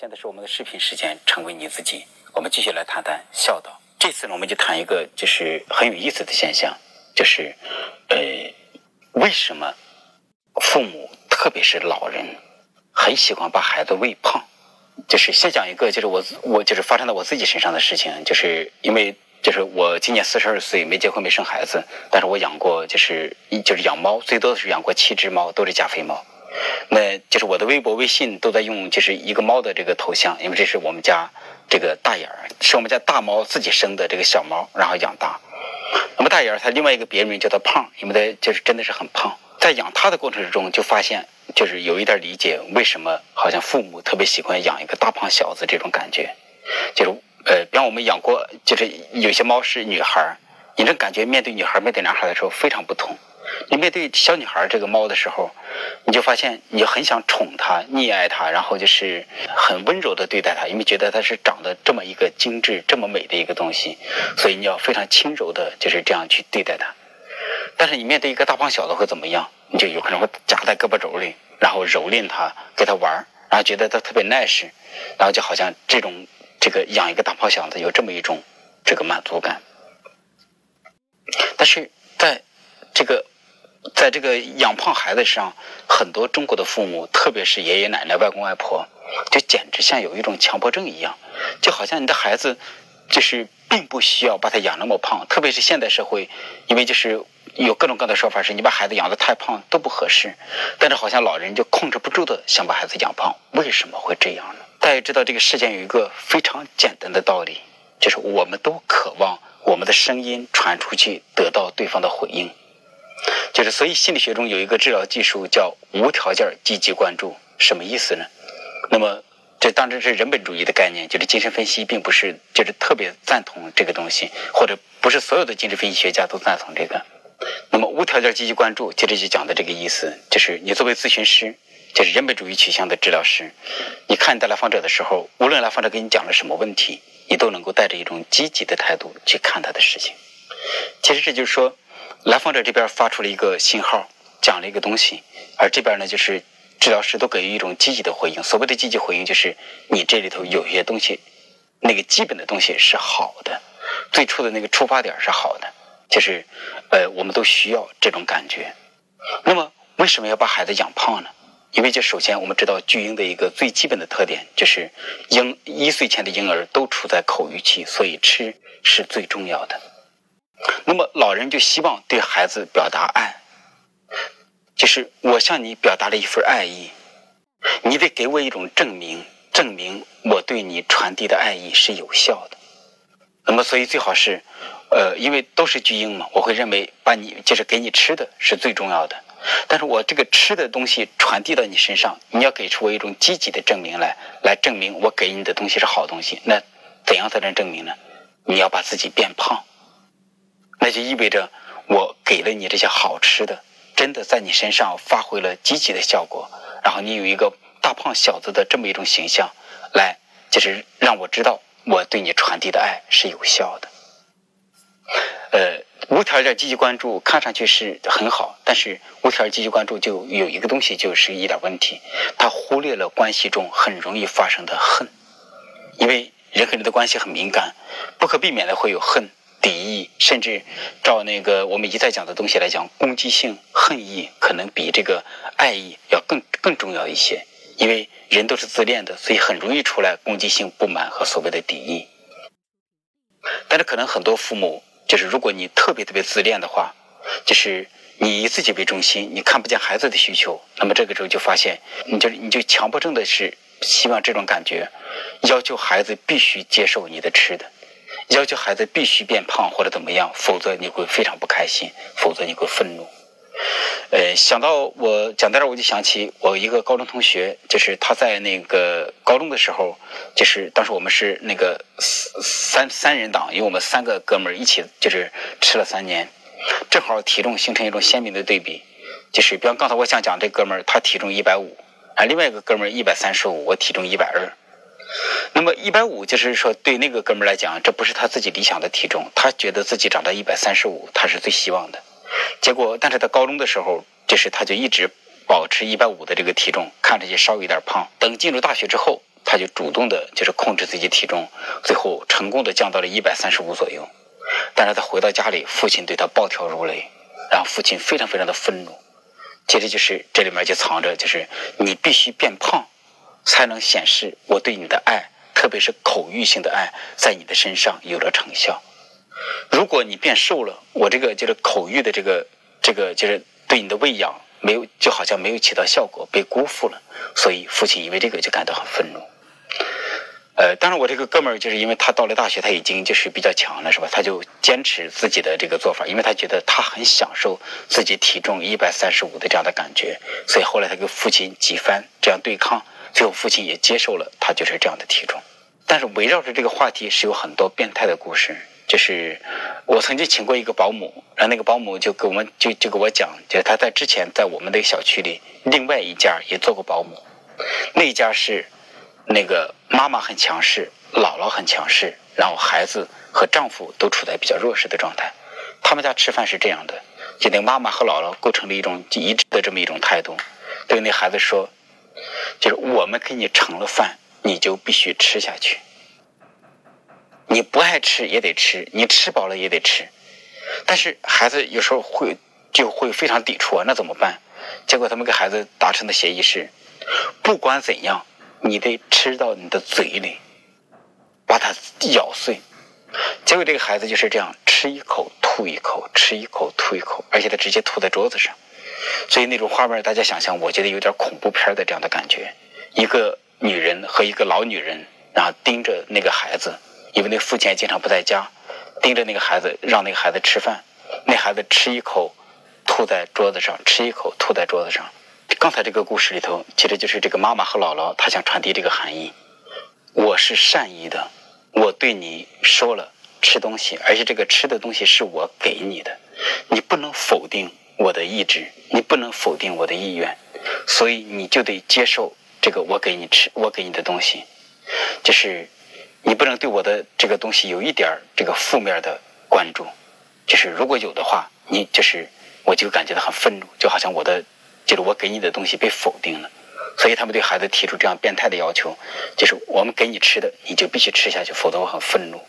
现在是我们的视频时间，成为你自己。我们继续来谈谈孝道。这次呢，我们就谈一个就是很有意思的现象，就是呃，为什么父母，特别是老人，很喜欢把孩子喂胖？就是先讲一个，就是我我就是发生在我自己身上的事情，就是因为就是我今年四十二岁，没结婚，没生孩子，但是我养过，就是就是养猫，最多的是养过七只猫，都是加菲猫。那就是我的微博、微信都在用，就是一个猫的这个头像，因为这是我们家这个大眼儿，是我们家大猫自己生的这个小猫，然后养大。那么大眼儿它另外一个别名叫它胖，因为它就是真的是很胖。在养它的过程之中，就发现就是有一点理解为什么好像父母特别喜欢养一个大胖小子这种感觉，就是呃，比方我们养过，就是有些猫是女孩儿，你这感觉面对女孩面对男孩的时候非常不同。你面对小女孩这个猫的时候，你就发现你很想宠它、溺爱它，然后就是很温柔的对待它，因为觉得它是长得这么一个精致、这么美的一个东西，所以你要非常轻柔的，就是这样去对待它。但是你面对一个大胖小子会怎么样？你就有可能会夹在胳膊肘里，然后蹂躏它，给它玩然后觉得它特别 nice，然后就好像这种这个养一个大胖小子有这么一种这个满足感。但是在这个。在这个养胖孩子上，很多中国的父母，特别是爷爷奶奶、外公外婆，就简直像有一种强迫症一样，就好像你的孩子就是并不需要把他养那么胖。特别是现代社会，因为就是有各种各样的说法，是你把孩子养的太胖都不合适。但是好像老人就控制不住的想把孩子养胖，为什么会这样呢？大家知道这个世间有一个非常简单的道理，就是我们都渴望我们的声音传出去，得到对方的回应。就是，所以心理学中有一个治疗技术叫无条件积极关注，什么意思呢？那么，这当然是人本主义的概念，就是精神分析并不是就是特别赞同这个东西，或者不是所有的精神分析学家都赞同这个。那么，无条件积极关注，接着就讲的这个意思，就是你作为咨询师，就是人本主义取向的治疗师，你看待来访者的时候，无论来访者给你讲了什么问题，你都能够带着一种积极的态度去看他的事情。其实这就是说。来访者这边发出了一个信号，讲了一个东西，而这边呢，就是治疗师都给予一种积极的回应。所谓的积极回应，就是你这里头有些东西，那个基本的东西是好的，最初的那个出发点是好的，就是呃，我们都需要这种感觉。那么，为什么要把孩子养胖呢？因为这首先我们知道，巨婴的一个最基本的特点就是婴一岁前的婴儿都处在口欲期，所以吃是最重要的。那么老人就希望对孩子表达爱，就是我向你表达了一份爱意，你得给我一种证明，证明我对你传递的爱意是有效的。那么所以最好是，呃，因为都是巨婴嘛，我会认为把你就是给你吃的是最重要的。但是我这个吃的东西传递到你身上，你要给出我一种积极的证明来，来证明我给你的东西是好东西。那怎样才能证明呢？你要把自己变胖。那就意味着我给了你这些好吃的，真的在你身上发挥了积极的效果，然后你有一个大胖小子的这么一种形象，来就是让我知道我对你传递的爱是有效的。呃，无条件积极关注看上去是很好，但是无条件积极关注就有一个东西就是一点问题，它忽略了关系中很容易发生的恨，因为人和人的关系很敏感，不可避免的会有恨。敌意，甚至照那个我们一再讲的东西来讲，攻击性、恨意可能比这个爱意要更更重要一些。因为人都是自恋的，所以很容易出来攻击性、不满和所谓的敌意。但是可能很多父母，就是如果你特别特别自恋的话，就是你以自己为中心，你看不见孩子的需求，那么这个时候就发现，你就你就强迫症的是希望这种感觉，要求孩子必须接受你的吃的。要求孩子必须变胖或者怎么样，否则你会非常不开心，否则你会愤怒。呃，想到我讲到这儿，我就想起我一个高中同学，就是他在那个高中的时候，就是当时我们是那个三三人党，因为我们三个哥们儿一起就是吃了三年，正好体重形成一种鲜明的对比，就是比方刚才我想讲这哥们儿，他体重一百五，啊，另外一个哥们儿一百三十五，我体重一百二。那么一百五，就是说对那个哥们儿来讲，这不是他自己理想的体重，他觉得自己长到一百三十五，他是最希望的。结果，但是他高中的时候，就是他就一直保持一百五的这个体重，看着也稍微有点胖。等进入大学之后，他就主动的就是控制自己体重，最后成功的降到了一百三十五左右。但是他回到家里，父亲对他暴跳如雷，然后父亲非常非常的愤怒。其实就是这里面就藏着，就是你必须变胖，才能显示我对你的爱，特别是口欲性的爱，在你的身上有了成效。如果你变瘦了，我这个就是口欲的这个这个就是对你的喂养没有，就好像没有起到效果，被辜负了。所以父亲因为这个就感到很愤怒。呃，当然我这个哥们儿就是因为他到了大学，他已经就是比较强了，是吧？他就坚持自己的这个做法，因为他觉得他很享受自己体重一百三十五的这样的感觉，所以后来他跟父亲几番这样对抗，最后父亲也接受了他就是这样的体重。但是围绕着这个话题是有很多变态的故事，就是我曾经请过一个保姆，然后那个保姆就给我们就就给我讲，就是他在之前在我们那个小区里另外一家也做过保姆，那一家是。那个妈妈很强势，姥姥很强势，然后孩子和丈夫都处在比较弱势的状态。他们家吃饭是这样的，就那妈妈和姥姥构成了一种一致的这么一种态度，对那孩子说，就是我们给你盛了饭，你就必须吃下去。你不爱吃也得吃，你吃饱了也得吃。但是孩子有时候会就会非常抵触啊，那怎么办？结果他们跟孩子达成的协议是，不管怎样。你得吃到你的嘴里，把它咬碎。结果这个孩子就是这样，吃一口吐一口，吃一口吐一口，而且他直接吐在桌子上。所以那种画面，大家想象，我觉得有点恐怖片的这样的感觉。一个女人和一个老女人，然后盯着那个孩子，因为那父亲经常不在家，盯着那个孩子，让那个孩子吃饭。那孩子吃一口，吐在桌子上，吃一口吐在桌子上。刚才这个故事里头，其实就是这个妈妈和姥姥，她想传递这个含义。我是善意的，我对你说了吃东西，而且这个吃的东西是我给你的，你不能否定我的意志，你不能否定我的意愿，所以你就得接受这个我给你吃，我给你的东西，就是你不能对我的这个东西有一点这个负面的关注，就是如果有的话，你就是我就感觉到很愤怒，就好像我的。就是我给你的东西被否定了，所以他们对孩子提出这样变态的要求，就是我们给你吃的，你就必须吃下去，否则我很愤怒。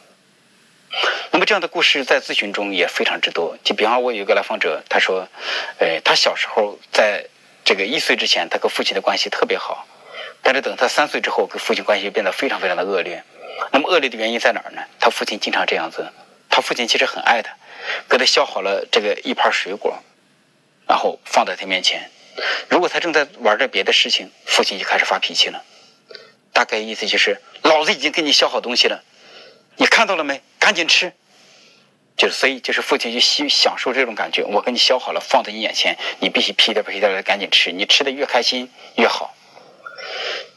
那么这样的故事在咨询中也非常之多。就比方我有一个来访者，他说，呃，他小时候在这个一岁之前，他跟父亲的关系特别好，但是等他三岁之后，跟父亲关系变得非常非常的恶劣。那么恶劣的原因在哪儿呢？他父亲经常这样子，他父亲其实很爱他，给他削好了这个一盘水果，然后放在他面前。如果他正在玩着别的事情，父亲就开始发脾气了。大概意思就是，老子已经给你削好东西了，你看到了没？赶紧吃。就是所以，就是父亲就喜享受这种感觉。我给你削好了，放在你眼前，你必须屁颠屁颠的赶紧吃。你吃的越开心越好。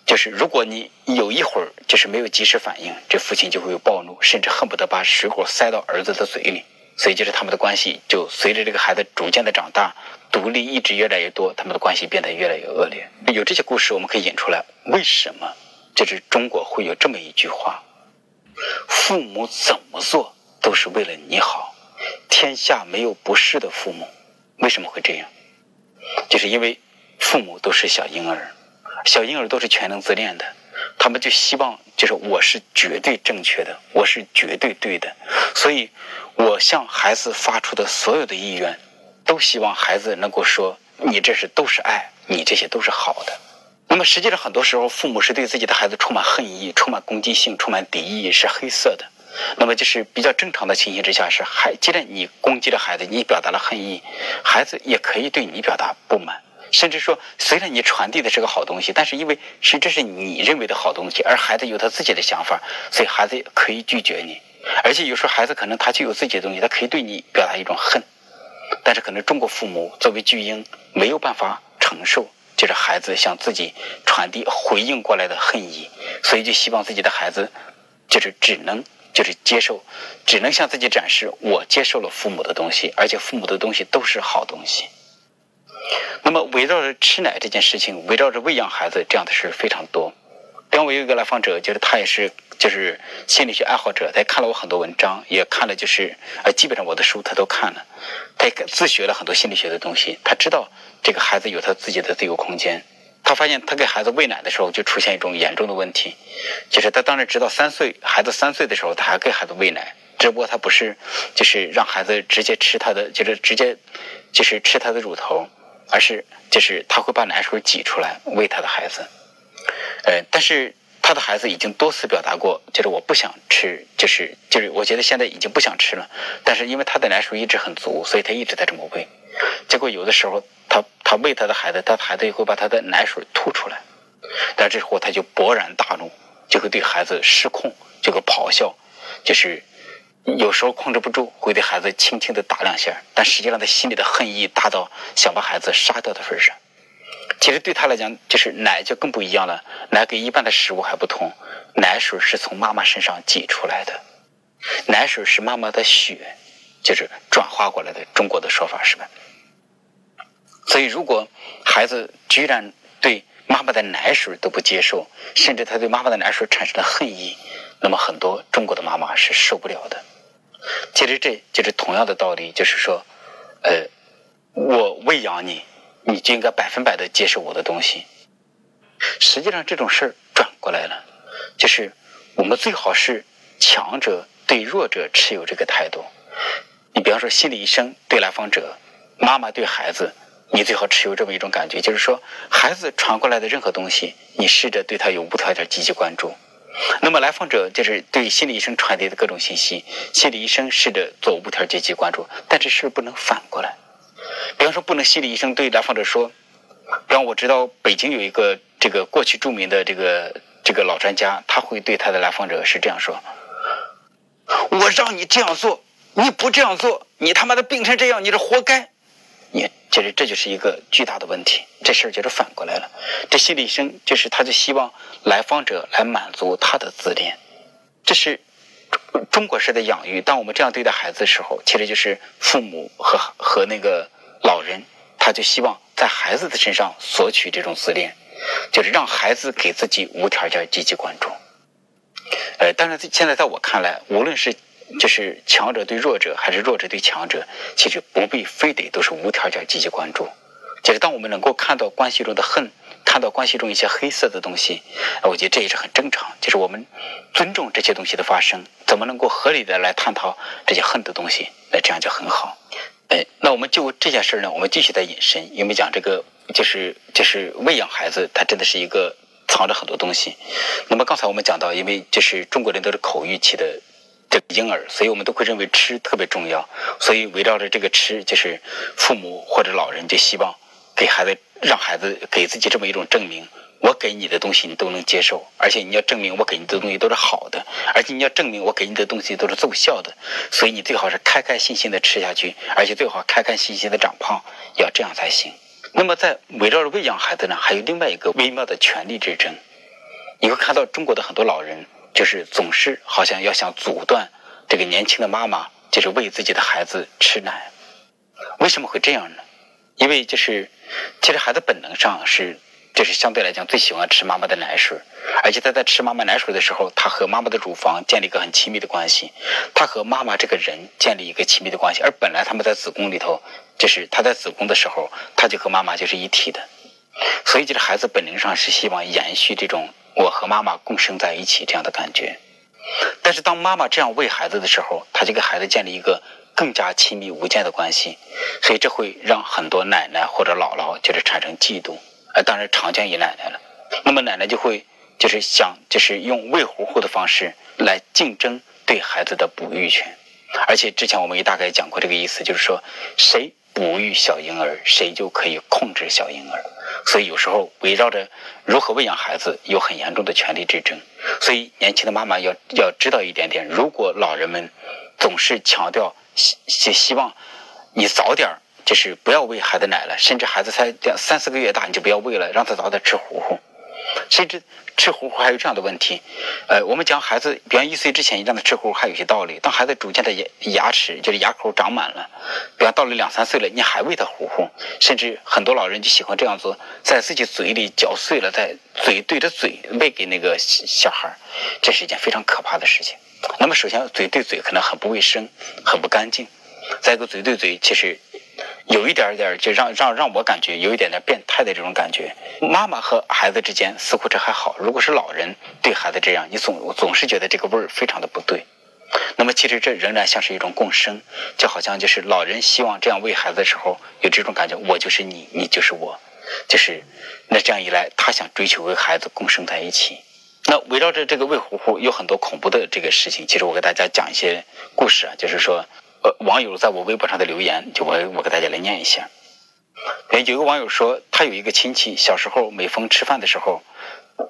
就是如果你有一会儿就是没有及时反应，这父亲就会有暴怒，甚至恨不得把水果塞到儿子的嘴里。所以，就是他们的关系就随着这个孩子逐渐的长大。独立意志越来越多，他们的关系变得越来越恶劣。有这些故事，我们可以引出来。为什么？就是中国会有这么一句话：父母怎么做都是为了你好，天下没有不是的父母。为什么会这样？就是因为父母都是小婴儿，小婴儿都是全能自恋的，他们就希望就是我是绝对正确的，我是绝对对的，所以我向孩子发出的所有的意愿。都希望孩子能够说：“你这是都是爱，你这些都是好的。”那么实际上，很多时候父母是对自己的孩子充满恨意、充满攻击性、充满敌意，是黑色的。那么就是比较正常的情形之下，是孩既然你攻击了孩子，你表达了恨意，孩子也可以对你表达不满，甚至说，虽然你传递的是个好东西，但是因为是这是你认为的好东西，而孩子有他自己的想法，所以孩子可以拒绝你。而且有时候孩子可能他就有自己的东西，他可以对你表达一种恨。但是可能中国父母作为巨婴没有办法承受，就是孩子向自己传递回应过来的恨意，所以就希望自己的孩子就是只能就是接受，只能向自己展示我接受了父母的东西，而且父母的东西都是好东西。那么围绕着吃奶这件事情，围绕着喂养孩子这样的事非常多。刚我有一个来访者，就是他也是就是心理学爱好者，他也看了我很多文章，也看了就是呃基本上我的书他都看了，他也自学了很多心理学的东西，他知道这个孩子有他自己的自由空间，他发现他给孩子喂奶的时候就出现一种严重的问题，就是他当然直到三岁孩子三岁的时候他还给孩子喂奶，只不过他不是就是让孩子直接吃他的，就是直接就是吃他的乳头，而是就是他会把奶水挤出来喂他的孩子，呃，但是他的孩子已经多次表达过，就是我不想吃，就是就是我觉得现在已经不想吃了，但是因为他的奶水一直很足，所以他一直在这么喂。结果有的时候，他他喂他的孩子，他的孩子也会把他的奶水吐出来，但这时候他就勃然大怒，就会对孩子失控，就会咆哮，就是有时候控制不住，会对孩子轻轻的打两下，但实际上他心里的恨意大到想把孩子杀掉的份上。其实对他来讲，就是奶就更不一样了，奶跟一般的食物还不同，奶水是从妈妈身上挤出来的，奶水是妈妈的血，就是转化过来的，中国的说法是吧？所以，如果孩子居然对妈妈的奶水都不接受，甚至他对妈妈的奶水产生了恨意，那么很多中国的妈妈是受不了的。其实这就是同样的道理，就是说，呃，我喂养你，你就应该百分百的接受我的东西。实际上这种事儿转过来了，就是我们最好是强者对弱者持有这个态度。你比方说，心理医生对来访者，妈妈对孩子。你最好持有这么一种感觉，就是说，孩子传过来的任何东西，你试着对他有无条件积极关注。那么来访者就是对心理医生传递的各种信息，心理医生试着做无条件积极关注。但这事儿不能反过来。比方说，不能心理医生对来访者说：“比方我知道北京有一个这个过去著名的这个这个老专家，他会对他的来访者是这样说：‘我让你这样做，你不这样做，你他妈的病成这样，你是活该。’”你其实这就是一个巨大的问题，这事儿就是反过来了。这心理医生就是他就希望来访者来满足他的自恋，这是中国式的养育。当我们这样对待孩子的时候，其实就是父母和和那个老人，他就希望在孩子的身上索取这种自恋，就是让孩子给自己无条件积极关注。呃，当然现在在我看来，无论是就是强者对弱者，还是弱者对强者，其实不必非得都是无条件积极关注。就是当我们能够看到关系中的恨，看到关系中一些黑色的东西，我觉得这也是很正常。就是我们尊重这些东西的发生，怎么能够合理的来探讨这些恨的东西？那这样就很好。哎，那我们就这件事呢，我们继续再引申，因为讲这个就是就是喂养孩子，它真的是一个藏着很多东西。那么刚才我们讲到，因为就是中国人都是口欲期的。这个婴儿，所以我们都会认为吃特别重要，所以围绕着这个吃，就是父母或者老人就希望给孩子，让孩子给自己这么一种证明：我给你的东西你都能接受，而且你要证明我给你的东西都是好的，而且你要证明我给你的东西都是奏效的，所以你最好是开开心心的吃下去，而且最好开开心心的长胖，要这样才行。那么在围绕着喂养孩子呢，还有另外一个微妙的权力之争，你会看到中国的很多老人。就是总是好像要想阻断这个年轻的妈妈，就是喂自己的孩子吃奶。为什么会这样呢？因为就是其实孩子本能上是这是相对来讲最喜欢吃妈妈的奶水，而且他在吃妈妈奶水的时候，他和妈妈的乳房建立一个很亲密的关系，他和妈妈这个人建立一个亲密的关系。而本来他们在子宫里头，就是他在子宫的时候，他就和妈妈就是一体的，所以就是孩子本能上是希望延续这种。我和妈妈共生在一起这样的感觉，但是当妈妈这样喂孩子的时候，他就给孩子建立一个更加亲密无间的关系，所以这会让很多奶奶或者姥姥就是产生嫉妒，呃，当然常见于奶奶了。那么奶奶就会就是想就是用喂糊糊的方式来竞争对孩子的哺育权，而且之前我们也大概讲过这个意思，就是说谁哺育小婴儿，谁就可以控制小婴儿。所以有时候围绕着如何喂养孩子有很严重的权力之争，所以年轻的妈妈要要知道一点点：如果老人们总是强调希希希望你早点儿就是不要喂孩子奶了，甚至孩子才两三四个月大你就不要喂了，让他早点吃糊糊，甚至。吃糊糊还有这样的问题，呃，我们讲孩子，比方一岁之前你让他吃糊糊还有些道理。当孩子逐渐的牙牙齿就是牙口长满了，比方到了两三岁了，你还喂他糊糊，甚至很多老人就喜欢这样做，在自己嘴里嚼碎了，在嘴对着嘴喂给那个小孩这是一件非常可怕的事情。那么首先嘴对嘴可能很不卫生，很不干净；再一个嘴对嘴其实有一点点就让让让我感觉有一点点变态的这种感觉。妈妈和孩子之间似乎这还好，如果是老人对孩子这样，你总总是觉得这个味儿非常的不对。那么其实这仍然像是一种共生，就好像就是老人希望这样喂孩子的时候有这种感觉，我就是你，你就是我，就是那这样一来，他想追求和孩子共生在一起。那围绕着这个喂虎虎有很多恐怖的这个事情，其实我给大家讲一些故事啊，就是说。呃，网友在我微博上的留言，就我我给大家来念一下。哎，有个网友说，他有一个亲戚，小时候每逢吃饭的时候，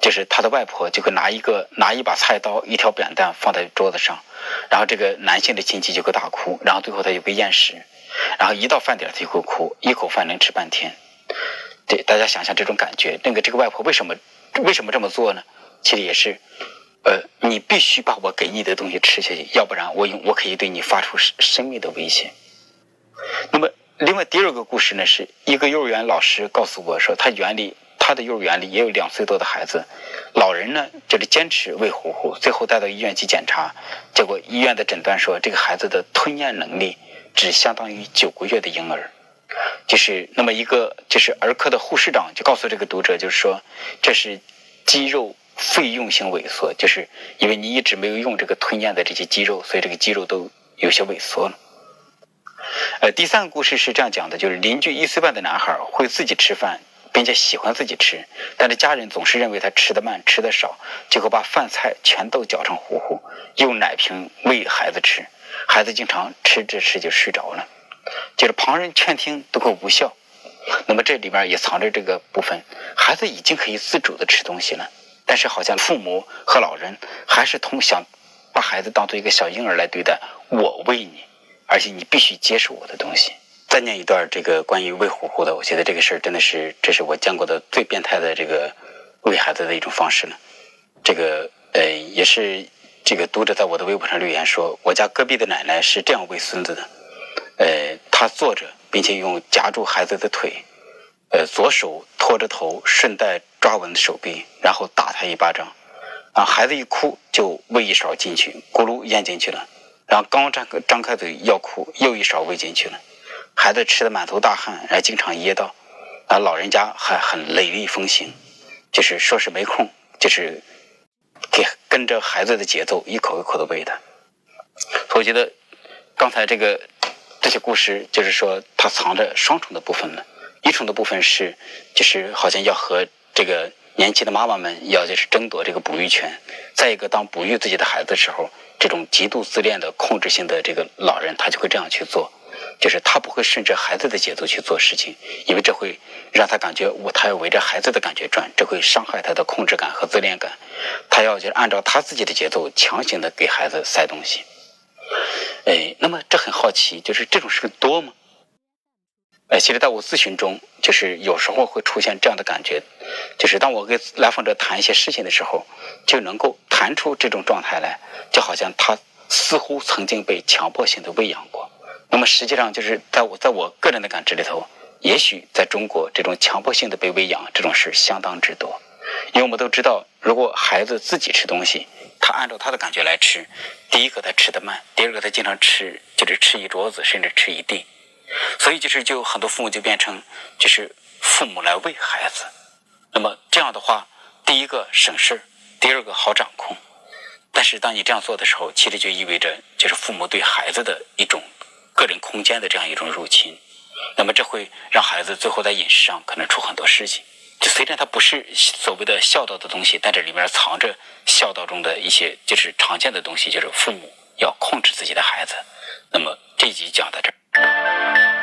就是他的外婆就会拿一个拿一把菜刀、一条扁担放在桌子上，然后这个男性的亲戚就会大哭，然后最后他就会厌食，然后一到饭点他就会哭，一口饭能吃半天。对，大家想想这种感觉，那个这个外婆为什么为什么这么做呢？其实也是。呃，你必须把我给你的东西吃下去，要不然我用我可以对你发出生生命的威胁。那么，另外第二个故事呢，是一个幼儿园老师告诉我说，他园里他的幼儿园里也有两岁多的孩子，老人呢就是坚持喂糊糊，最后带到医院去检查，结果医院的诊断说这个孩子的吞咽能力只相当于九个月的婴儿。就是那么一个就是儿科的护士长就告诉这个读者，就是说这是肌肉。费用性萎缩，就是因为你一直没有用这个吞咽的这些肌肉，所以这个肌肉都有些萎缩了。呃，第三个故事是这样讲的，就是邻居一岁半的男孩会自己吃饭，并且喜欢自己吃，但是家人总是认为他吃的慢、吃的少，结果把饭菜全都搅成糊糊，用奶瓶喂孩子吃，孩子经常吃着吃就睡着了，就是旁人劝听都会无效。那么这里边也藏着这个部分，孩子已经可以自主的吃东西了。但是好像父母和老人还是同想把孩子当做一个小婴儿来对待，我喂你，而且你必须接受我的东西。再念一段这个关于喂虎虎的，我觉得这个事儿真的是，这是我见过的最变态的这个喂孩子的一种方式了。这个呃，也是这个读者在我的微博上留言说，我家隔壁的奶奶是这样喂孙子的，呃，她坐着，并且用夹住孩子的腿。呃，左手托着头，顺带抓稳手臂，然后打他一巴掌。啊，孩子一哭就喂一勺进去，咕噜咽进去了。然后刚张张开嘴要哭，又一勺喂进去了。孩子吃的满头大汗，还经常噎到。啊，老人家还很雷厉风行，就是说是没空，就是给跟着孩子的节奏一口一口的喂他。我觉得刚才这个这些故事，就是说它藏着双重的部分了。一重的部分是，就是好像要和这个年轻的妈妈们要就是争夺这个哺育权。再一个，当哺育自己的孩子的时候，这种极度自恋的控制性的这个老人，他就会这样去做，就是他不会顺着孩子的节奏去做事情，因为这会让他感觉我他要围着孩子的感觉转，这会伤害他的控制感和自恋感。他要就是按照他自己的节奏强行的给孩子塞东西。哎，那么这很好奇，就是这种事多吗？哎，其实在我咨询中，就是有时候会出现这样的感觉，就是当我跟来访者谈一些事情的时候，就能够谈出这种状态来，就好像他似乎曾经被强迫性的喂养过。那么实际上，就是在我在我个人的感知里头，也许在中国这种强迫性的被喂养这种事相当之多。因为我们都知道，如果孩子自己吃东西，他按照他的感觉来吃，第一个他吃的慢，第二个他经常吃就是吃一桌子，甚至吃一地。所以就是就很多父母就变成就是父母来喂孩子，那么这样的话，第一个省事第二个好掌控。但是当你这样做的时候，其实就意味着就是父母对孩子的一种个人空间的这样一种入侵。那么这会让孩子最后在饮食上可能出很多事情。就虽然它不是所谓的孝道的东西，但这里面藏着孝道中的一些就是常见的东西，就是父母要控制自己的孩子。那么这一集讲到这儿。